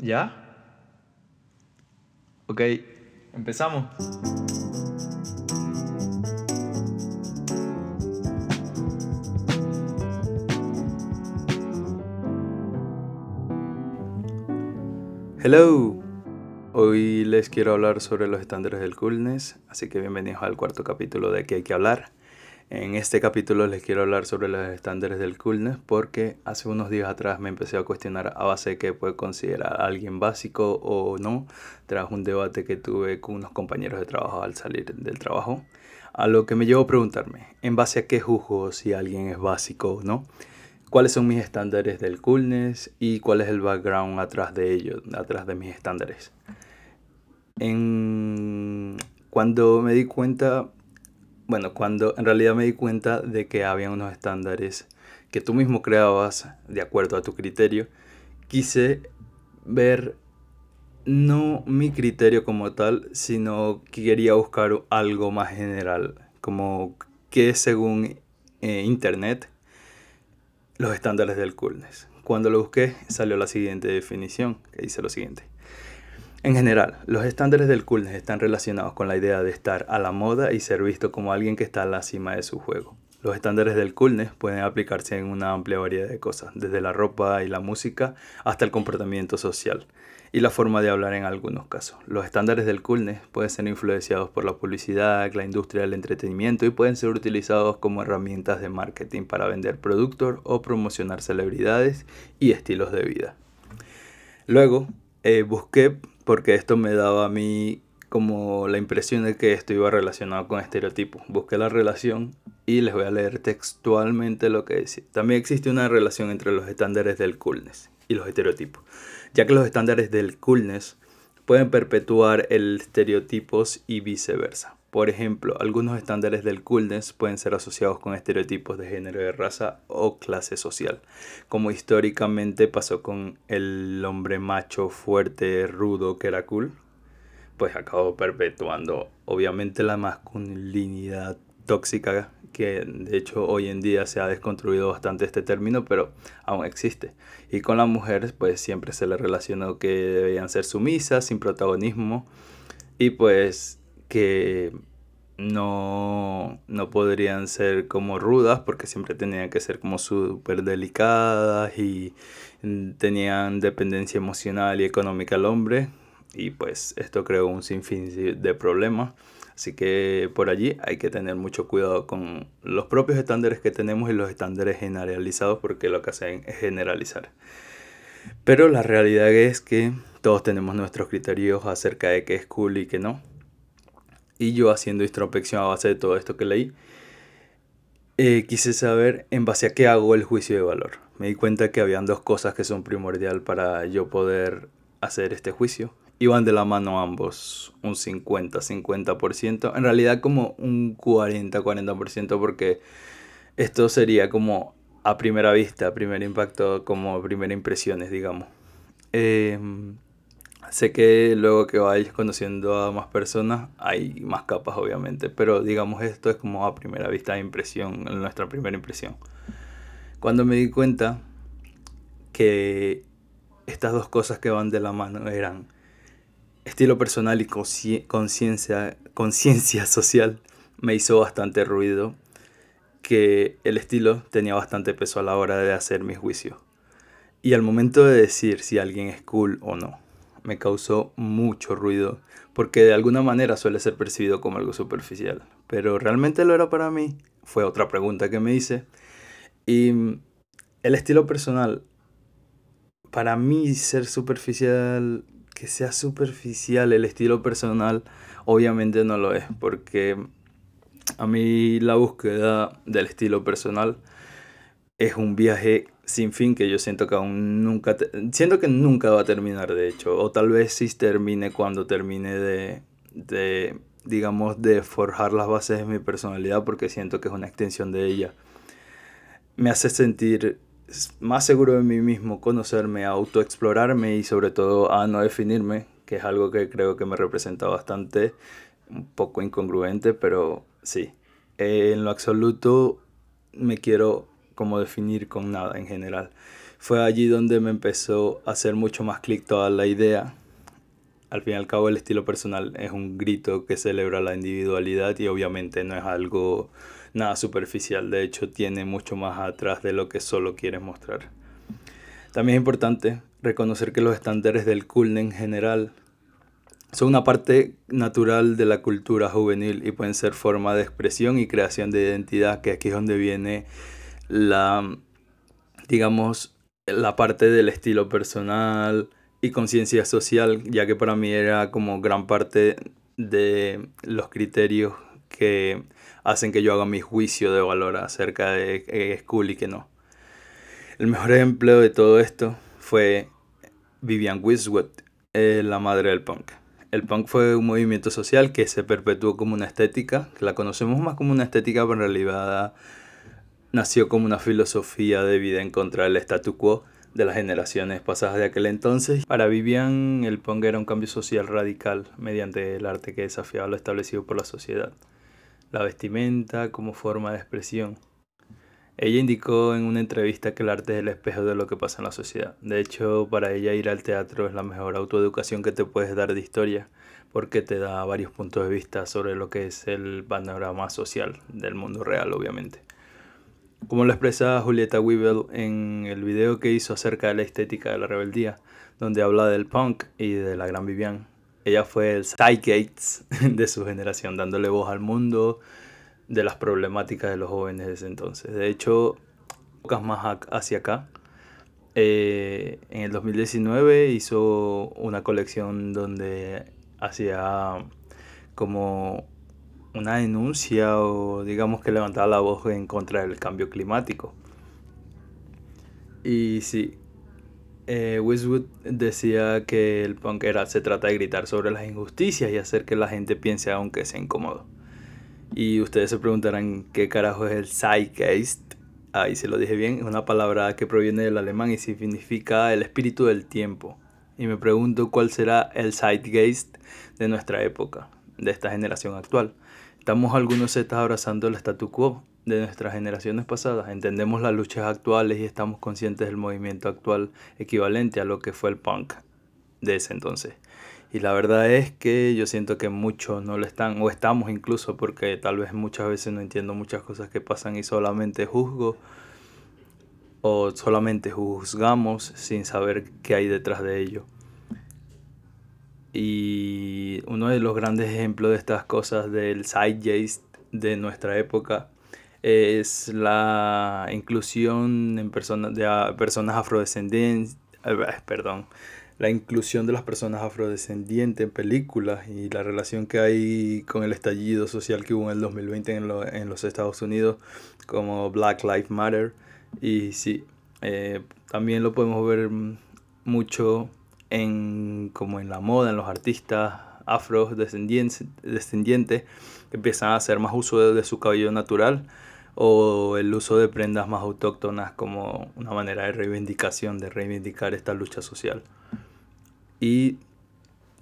¿Ya? Ok, empezamos. Hello. Hoy les quiero hablar sobre los estándares del coolness, así que bienvenidos al cuarto capítulo de que hay que hablar. En este capítulo les quiero hablar sobre los estándares del coolness porque hace unos días atrás me empecé a cuestionar a base de qué puede considerar a alguien básico o no, tras un debate que tuve con unos compañeros de trabajo al salir del trabajo, a lo que me llevó a preguntarme, ¿en base a qué juzgo si alguien es básico o no? ¿Cuáles son mis estándares del coolness y cuál es el background atrás de ellos, atrás de mis estándares? En... Cuando me di cuenta bueno, cuando en realidad me di cuenta de que había unos estándares que tú mismo creabas de acuerdo a tu criterio, quise ver no mi criterio como tal, sino que quería buscar algo más general, como que según eh, internet los estándares del coolness. Cuando lo busqué salió la siguiente definición, que dice lo siguiente. En general, los estándares del coolness están relacionados con la idea de estar a la moda y ser visto como alguien que está a la cima de su juego. Los estándares del coolness pueden aplicarse en una amplia variedad de cosas, desde la ropa y la música hasta el comportamiento social y la forma de hablar en algunos casos. Los estándares del coolness pueden ser influenciados por la publicidad, la industria del entretenimiento y pueden ser utilizados como herramientas de marketing para vender productos o promocionar celebridades y estilos de vida. Luego, eh, busqué porque esto me daba a mí como la impresión de que esto iba relacionado con estereotipos. Busqué la relación y les voy a leer textualmente lo que decía. También existe una relación entre los estándares del coolness y los estereotipos, ya que los estándares del coolness pueden perpetuar el estereotipos y viceversa. Por ejemplo, algunos estándares del coolness pueden ser asociados con estereotipos de género, de raza o clase social, como históricamente pasó con el hombre macho, fuerte, rudo, que era cool, pues acabó perpetuando obviamente la masculinidad tóxica que de hecho hoy en día se ha desconstruido bastante este término, pero aún existe. Y con las mujeres pues siempre se le relacionó que debían ser sumisas, sin protagonismo y pues que no, no podrían ser como rudas porque siempre tenían que ser como súper delicadas y tenían dependencia emocional y económica al hombre y pues esto creó un sinfín de problemas Así que por allí hay que tener mucho cuidado con los propios estándares que tenemos y los estándares generalizados porque lo que hacen es generalizar. Pero la realidad es que todos tenemos nuestros criterios acerca de qué es cool y qué no. Y yo haciendo introspección a base de todo esto que leí, eh, quise saber en base a qué hago el juicio de valor. Me di cuenta que habían dos cosas que son primordial para yo poder hacer este juicio iban de la mano ambos, un 50-50%, en realidad como un 40-40% porque esto sería como a primera vista, primer impacto, como primera impresiones, digamos. Em, sé que luego que vayas conociendo a más personas hay más capas obviamente, pero digamos esto es como a primera vista de impresión, nuestra primera impresión. Cuando me di cuenta que estas dos cosas que van de la mano eran estilo personal y conciencia social me hizo bastante ruido que el estilo tenía bastante peso a la hora de hacer mi juicio. Y al momento de decir si alguien es cool o no, me causó mucho ruido, porque de alguna manera suele ser percibido como algo superficial. Pero realmente lo era para mí, fue otra pregunta que me hice. Y el estilo personal, para mí ser superficial que sea superficial el estilo personal, obviamente no lo es, porque a mí la búsqueda del estilo personal es un viaje sin fin que yo siento que aún nunca, siento que nunca va a terminar de hecho, o tal vez sí termine cuando termine de, de, digamos, de forjar las bases de mi personalidad, porque siento que es una extensión de ella. Me hace sentir más seguro de mí mismo, conocerme, autoexplorarme y sobre todo a no definirme, que es algo que creo que me representa bastante, un poco incongruente, pero sí. en lo absoluto me quiero como definir con nada en general. fue allí donde me empezó a hacer mucho más clic toda la idea. Al fin y al cabo el estilo personal es un grito que celebra la individualidad y obviamente no es algo nada superficial, de hecho tiene mucho más atrás de lo que solo quieres mostrar. También es importante reconocer que los estándares del cool en general son una parte natural de la cultura juvenil y pueden ser forma de expresión y creación de identidad, que aquí es donde viene la, digamos, la parte del estilo personal y conciencia social, ya que para mí era como gran parte de los criterios que hacen que yo haga mi juicio de valor acerca de es cool y qué no. El mejor ejemplo de todo esto fue Vivian Westwood, eh, la madre del punk. El punk fue un movimiento social que se perpetuó como una estética, que la conocemos más como una estética, pero en realidad nació como una filosofía de vida en contra del statu quo de las generaciones pasadas de aquel entonces. Para Vivian, el punk era un cambio social radical mediante el arte que desafiaba lo establecido por la sociedad. La vestimenta como forma de expresión. Ella indicó en una entrevista que el arte es el espejo de lo que pasa en la sociedad. De hecho, para ella ir al teatro es la mejor autoeducación que te puedes dar de historia, porque te da varios puntos de vista sobre lo que es el panorama social del mundo real, obviamente. Como lo expresa Julieta Weibel en el video que hizo acerca de la estética de la rebeldía, donde habla del punk y de la gran Vivian. Ella fue el Gates de su generación, dándole voz al mundo de las problemáticas de los jóvenes de ese entonces. De hecho, pocas más hacia acá. Eh, en el 2019 hizo una colección donde hacía como una denuncia o digamos que levantaba la voz en contra del cambio climático. Y sí, eh, decía que el punk era, se trata de gritar sobre las injusticias y hacer que la gente piense aunque sea incómodo. Y ustedes se preguntarán qué carajo es el Zeitgeist. Ahí se lo dije bien, es una palabra que proviene del alemán y significa el espíritu del tiempo. Y me pregunto cuál será el Zeitgeist de nuestra época, de esta generación actual. Estamos algunos zetas abrazando el statu quo de nuestras generaciones pasadas. Entendemos las luchas actuales y estamos conscientes del movimiento actual equivalente a lo que fue el punk de ese entonces. Y la verdad es que yo siento que muchos no lo están, o estamos incluso, porque tal vez muchas veces no entiendo muchas cosas que pasan y solamente juzgo, o solamente juzgamos sin saber qué hay detrás de ello. Y uno de los grandes ejemplos de estas cosas del zeitgeist de nuestra época es la inclusión en personas de personas afrodescendientes, eh, perdón, la inclusión de las personas afrodescendientes en películas y la relación que hay con el estallido social que hubo en el 2020 en, en los Estados Unidos como Black Lives Matter. Y sí, eh, también lo podemos ver mucho en, como en la moda, en los artistas afrodescendientes descendientes, que empiezan a hacer más uso de, su cabello natural o el uso de prendas más autóctonas como una manera de reivindicación, de reivindicar esta lucha social. Y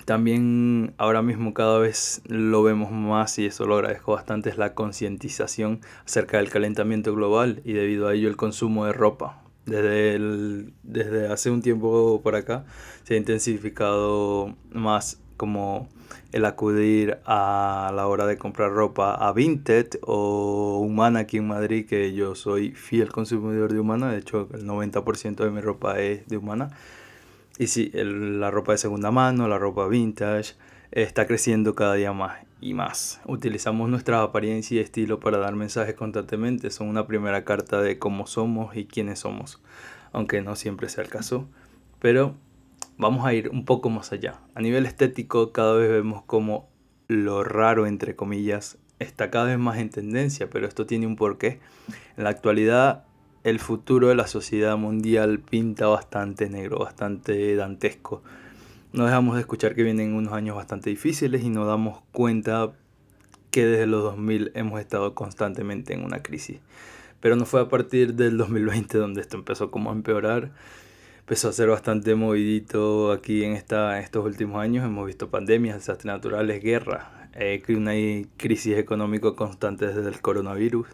también ahora mismo cada vez lo vemos más y eso lo agradezco bastante es la concientización acerca del calentamiento global y debido a ello el consumo de ropa. Desde, desde hace un tiempo por acá se ha intensificado más como el acudir a la hora de comprar ropa a Vinted o Humana aquí en Madrid, que yo soy fiel consumidor de Humana, de hecho el 90% de mi ropa es de Humana. Y sí, la ropa de segunda mano, la ropa vintage, está creciendo cada día más y más. Utilizamos nuestra apariencia y estilo para dar mensajes constantemente. Son una primera carta de cómo somos y quiénes somos. Aunque no siempre sea el caso. Pero vamos a ir un poco más allá. A nivel estético cada vez vemos como lo raro, entre comillas, está cada vez más en tendencia. Pero esto tiene un porqué. En la actualidad el futuro de la sociedad mundial pinta bastante negro, bastante dantesco. No dejamos de escuchar que vienen unos años bastante difíciles y nos damos cuenta que desde los 2000 hemos estado constantemente en una crisis. Pero no fue a partir del 2020 donde esto empezó como a empeorar. Empezó a ser bastante movidito aquí en, esta, estos últimos años. Hemos visto pandemias, desastres naturales, guerra, eh, una crisis económica constante desde el coronavirus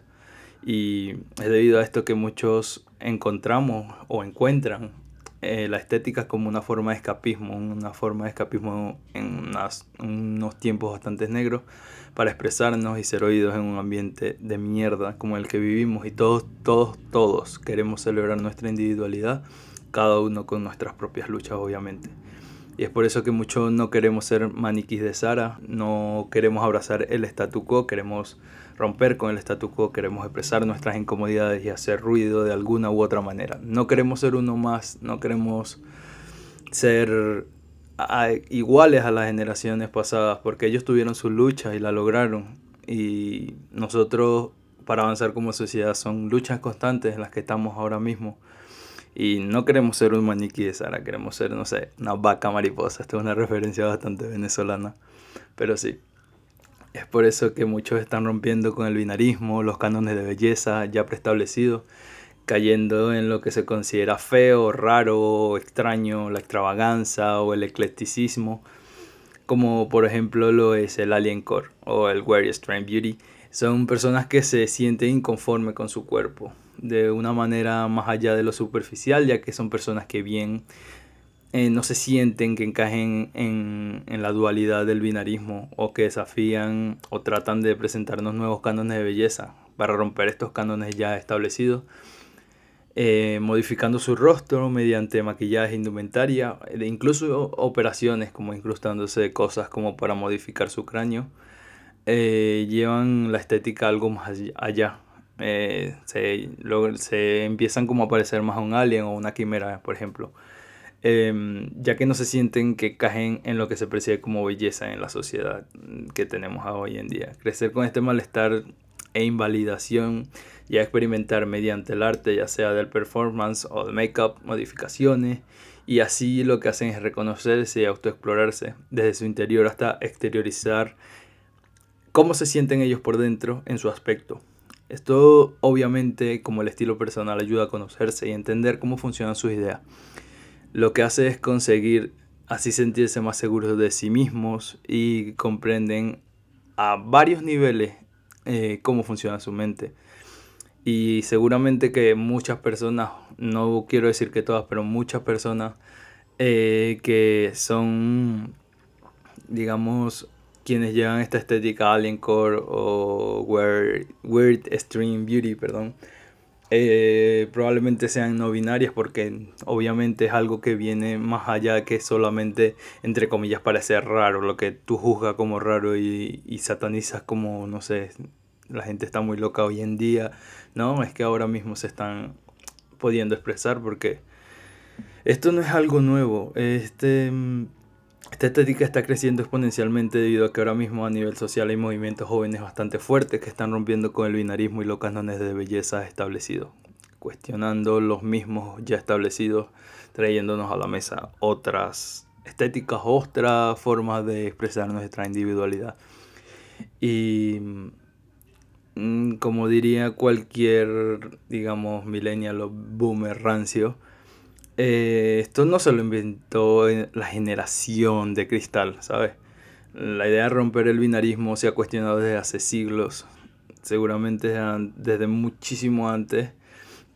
Y es debido a esto que muchos encontramos o encuentran eh, la estética como una forma de escapismo, una forma de escapismo en unos tiempos bastante negros para expresarnos y ser oídos en un ambiente de mierda como el que vivimos y todos, todos, todos queremos celebrar nuestra individualidad, cada uno con nuestras propias luchas obviamente. Y es por eso que muchos no queremos ser maniquís de Sara, no queremos abrazar el statu quo, queremos romper con el statu quo, queremos expresar nuestras incomodidades y hacer ruido de alguna u otra manera. No queremos ser uno más, no queremos ser iguales a las generaciones pasadas, porque ellos tuvieron sus luchas y la lograron. Y nosotros, para avanzar como sociedad, son luchas constantes en las que estamos ahora mismo. Y no queremos ser un maniquí de Sara, queremos ser, no sé, una vaca mariposa. Esta es una referencia bastante venezolana, pero sí. Es por eso que muchos están rompiendo con el binarismo, los cánones de belleza ya preestablecidos, cayendo en lo que se considera feo, raro, extraño, la extravaganza o el eclecticismo, como por ejemplo lo es el Alien Core o el Very Strange Beauty. Son personas que se sienten inconformes con su cuerpo, de una manera más allá de lo superficial, ya que son personas que bien eh, no se sienten que encajen en, en, la dualidad del binarismo o que desafían o tratan de presentarnos nuevos cánones de belleza para romper estos cánones ya establecidos, eh, modificando su rostro mediante maquillaje, indumentaria, e incluso operaciones como incrustándose cosas como para modificar su cráneo, eh, llevan la estética algo más allá. Se, se empiezan como a parecer más a un alien o una quimera, por ejemplo. Em, ya que no se sienten que cajen en lo que se percibe como belleza en la sociedad que tenemos hoy en día. Crecer con este malestar e invalidación y experimentar mediante el arte, ya sea del performance o del make-up, modificaciones, y así lo que hacen es reconocerse y autoexplorarse desde su interior hasta exteriorizar cómo se sienten ellos por dentro en su aspecto. Esto obviamente como el estilo personal ayuda a conocerse y entender cómo funcionan sus ideas lo que hace es conseguir así sentirse más seguros de sí mismos y comprenden a varios niveles eh, cómo funciona su mente. Y seguramente que muchas personas, no quiero decir que todas, pero muchas personas eh, que son, digamos, quienes llevan esta estética Alien Core o Weird, Weird Extreme Beauty, perdón, eh, probablemente sean no binarias porque obviamente es algo que viene más allá que solamente, entre comillas, parecer raro, lo que tú juzgas como raro y, y satanizas como, no sé, la gente está muy loca hoy en día, ¿no? Es que ahora mismo se están pudiendo expresar porque esto no es algo nuevo, este esta estética está creciendo exponencialmente debido a que ahora mismo a nivel social hay movimientos jóvenes bastante fuertes que están rompiendo con el binarismo y los cánones de belleza establecidos, cuestionando los mismos ya establecidos, trayéndonos a la mesa otras estéticas, otras formas de expresar nuestra individualidad. Y mm, como diría cualquier, digamos, millennial o boomer rancio, eh, esto no se lo inventó la generación de cristal, ¿sabes? La idea de romper el binarismo se ha cuestionado desde hace siglos, seguramente desde muchísimo antes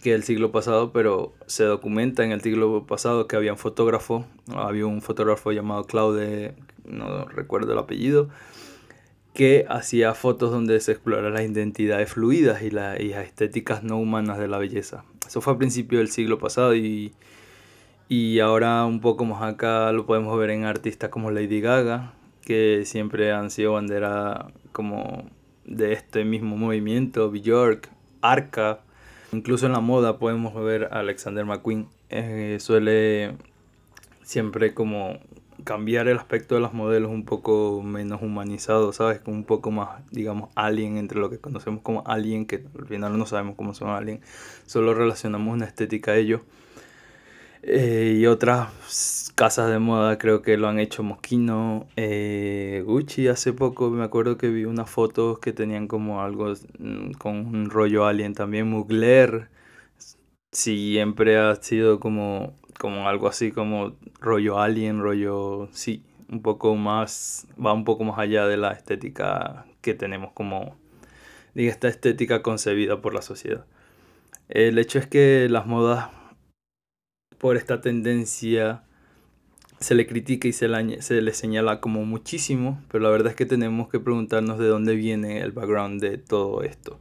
que el siglo pasado, pero se documenta en el siglo pasado que había un fotógrafo, había un fotógrafo llamado Claude, no recuerdo el apellido, que hacía fotos donde se exploraban las identidades fluidas y, las estéticas no humanas de la belleza. Eso fue a principios del siglo pasado y y ahora un poco más acá lo podemos ver en artistas como Lady Gaga, que siempre han sido bandera como de este mismo movimiento, Bjork, Arca, incluso en la moda podemos ver a Alexander McQueen, eh, suele siempre como cambiar el aspecto de los modelos un poco menos humanizado, ¿sabes? Un poco más, digamos, alien entre lo que conocemos como alien, que al final no sabemos cómo son alien, solo relacionamos una estética a ellos. Eh, y otras casas de moda creo que lo han hecho Moschino, eh, Gucci hace poco me acuerdo que vi unas fotos que tenían como algo mm, con un rollo alien también, Mugler siempre ha sido como, como algo así como rollo alien, rollo, sí, un poco más, va un poco más allá de la estética que tenemos como de esta estética concebida por la sociedad. El hecho es que las modas, por esta tendencia, se le critica y se le, se le señala como muchísimo, pero la verdad es que tenemos que preguntarnos de dónde viene el background de todo esto.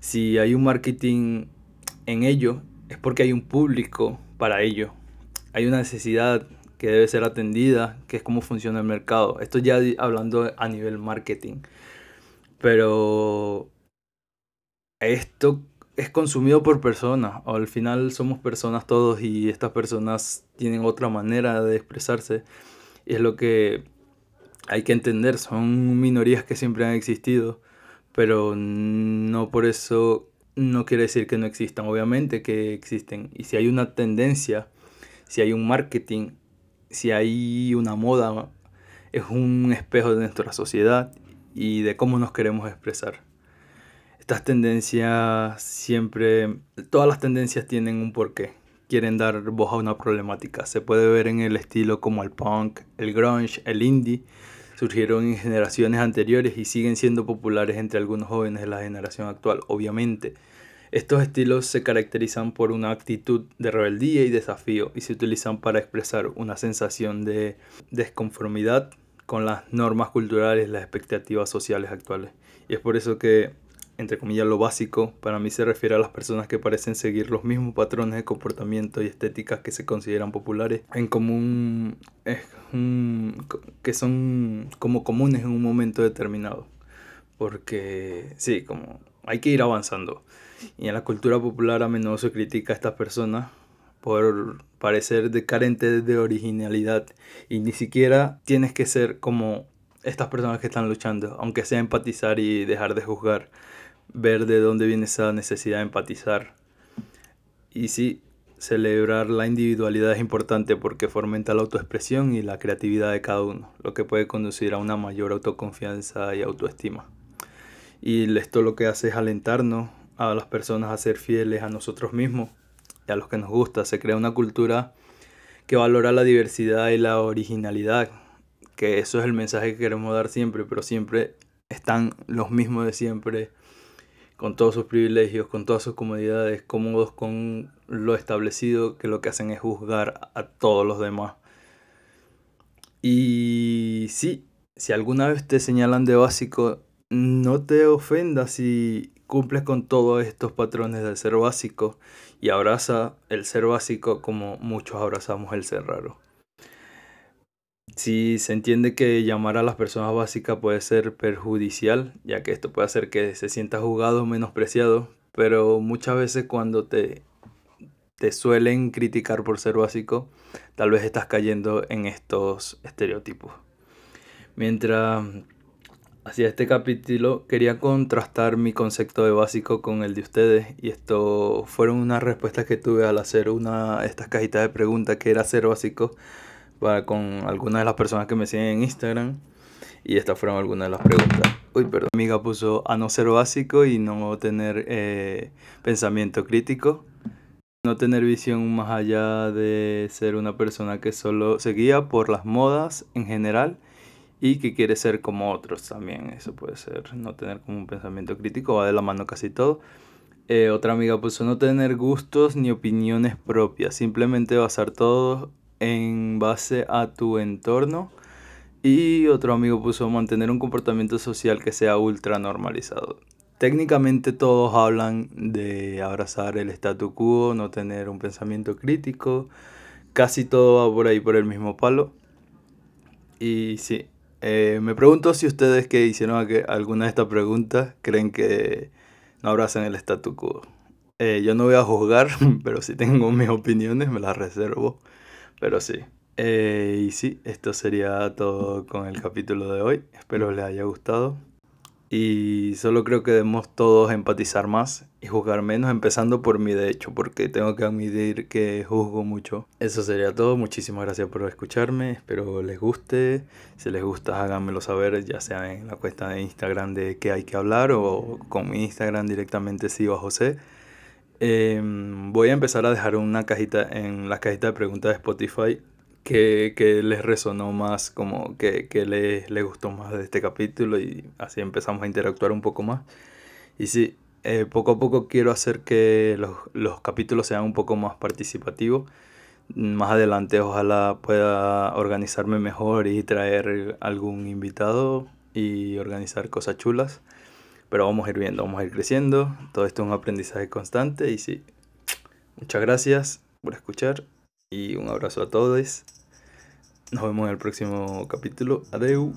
Si hay un marketing en ello, es porque hay un público para ello. Hay una necesidad que debe ser atendida, que es cómo funciona el mercado. Esto ya hablando a nivel marketing. Pero esto es consumido por personas. Al final somos personas todos y estas personas tienen otra manera de expresarse. Y es lo que hay que entender. Son minorías que siempre han existido. Pero no por eso no quiere decir que no existan. Obviamente que existen. Y si hay una tendencia, si hay un marketing, si hay una moda, es un espejo de nuestra sociedad y de cómo nos queremos expresar estas tendencias siempre, todas las tendencias tienen un porqué. Quieren dar voz a una problemática. Se puede ver en el estilo como el punk, el grunge, el indie. Surgieron en generaciones anteriores y siguen siendo populares entre algunos jóvenes de la generación actual, obviamente. Estos estilos se caracterizan por una actitud de rebeldía y desafío y se utilizan para expresar una sensación de desconformidad con las normas culturales las expectativas sociales actuales. Y es por eso que entre comillas, lo básico, para mí se refiere a las personas que parecen seguir los mismos patrones de comportamiento y estéticas que se consideran populares en común, es que son como comunes en un momento determinado. Porque sí, como hay que ir avanzando. Y en la cultura popular a menudo se critica a estas personas por parecer de carentes de originalidad y ni siquiera tienes que ser como estas personas que están luchando, aunque sea empatizar y dejar de juzgar ver de dónde viene esa necesidad de empatizar. Y sí, celebrar la individualidad es importante porque fomenta la autoexpresión y la creatividad de cada uno, lo que puede conducir a una mayor autoconfianza y autoestima. Y esto lo que hace es alentarnos a las personas a ser fieles a nosotros mismos y a los que nos gusta. Se crea una cultura que valora la diversidad y la originalidad, que eso es el mensaje que queremos dar siempre, pero siempre están los mismos de siempre con todos sus privilegios, con todas sus comodidades, cómodos con lo establecido, que lo que hacen es juzgar a todos los demás. Y sí, si alguna vez te señalan de básico, no te ofendas si cumples con todos estos patrones de ser básico y abraza el ser básico como muchos abrazamos el ser raro. Si se entiende que llamar a las personas básicas puede ser perjudicial, ya que esto puede hacer que se sienta juzgado o menospreciado, pero muchas veces cuando te, te suelen criticar por ser básico, tal vez estás cayendo en estos estereotipos. Mientras hacía este capítulo, quería contrastar mi concepto de básico con el de ustedes, y esto fueron unas respuestas que tuve al hacer una estas cajitas de preguntas que era ser básico para con algunas de las personas que me siguen en Instagram. Y estas fueron algunas de las preguntas. Uy, perdón. Mi amiga puso a no ser básico y no tener eh, pensamiento crítico. No tener visión más allá de ser una persona que solo se guía por las modas en general y que quiere ser como otros también. Eso puede ser. No tener como un pensamiento crítico. Va de la mano casi todo. Eh, otra amiga puso no tener gustos ni opiniones propias. Simplemente basar todo en base a tu entorno. Y otro amigo puso mantener un comportamiento social que sea ultra normalizado. Técnicamente todos hablan de abrazar el statu quo, no tener un pensamiento crítico. Casi todo va por ahí por el mismo palo. Y sí, eh, me pregunto si ustedes que hicieron alguna de estas preguntas creen que no abrazan el statu quo. Eh, yo no voy a juzgar, pero si tengo mis opiniones me las reservo. Pero sí. Eh, y sí, esto sería todo con el capítulo de hoy. Espero les haya gustado. Y solo creo que debemos todos empatizar más y juzgar menos, empezando por mí de hecho, porque tengo que admitir que juzgo mucho. Eso sería todo. Muchísimas gracias por escucharme. Espero les guste. Si les gusta, háganmelo saber, ya sea en la cuenta de Instagram de qué hay que hablar o con mi Instagram directamente sigo a José. Em, voy a empezar a dejar una cajita en la cajita de preguntas de Spotify que, que les resonó más, como que, que les, les gustó más de este capítulo y así empezamos a interactuar un poco más. Y sí, eh, poco a poco quiero hacer que los, los capítulos sean un poco más participativos. Más adelante ojalá pueda organizarme mejor y traer algún invitado y organizar cosas chulas. Pero vamos a ir viendo, vamos a ir creciendo. Todo esto es un aprendizaje constante y sí. Muchas gracias por escuchar y un abrazo a todos. Nos vemos en el próximo capítulo. Adeu.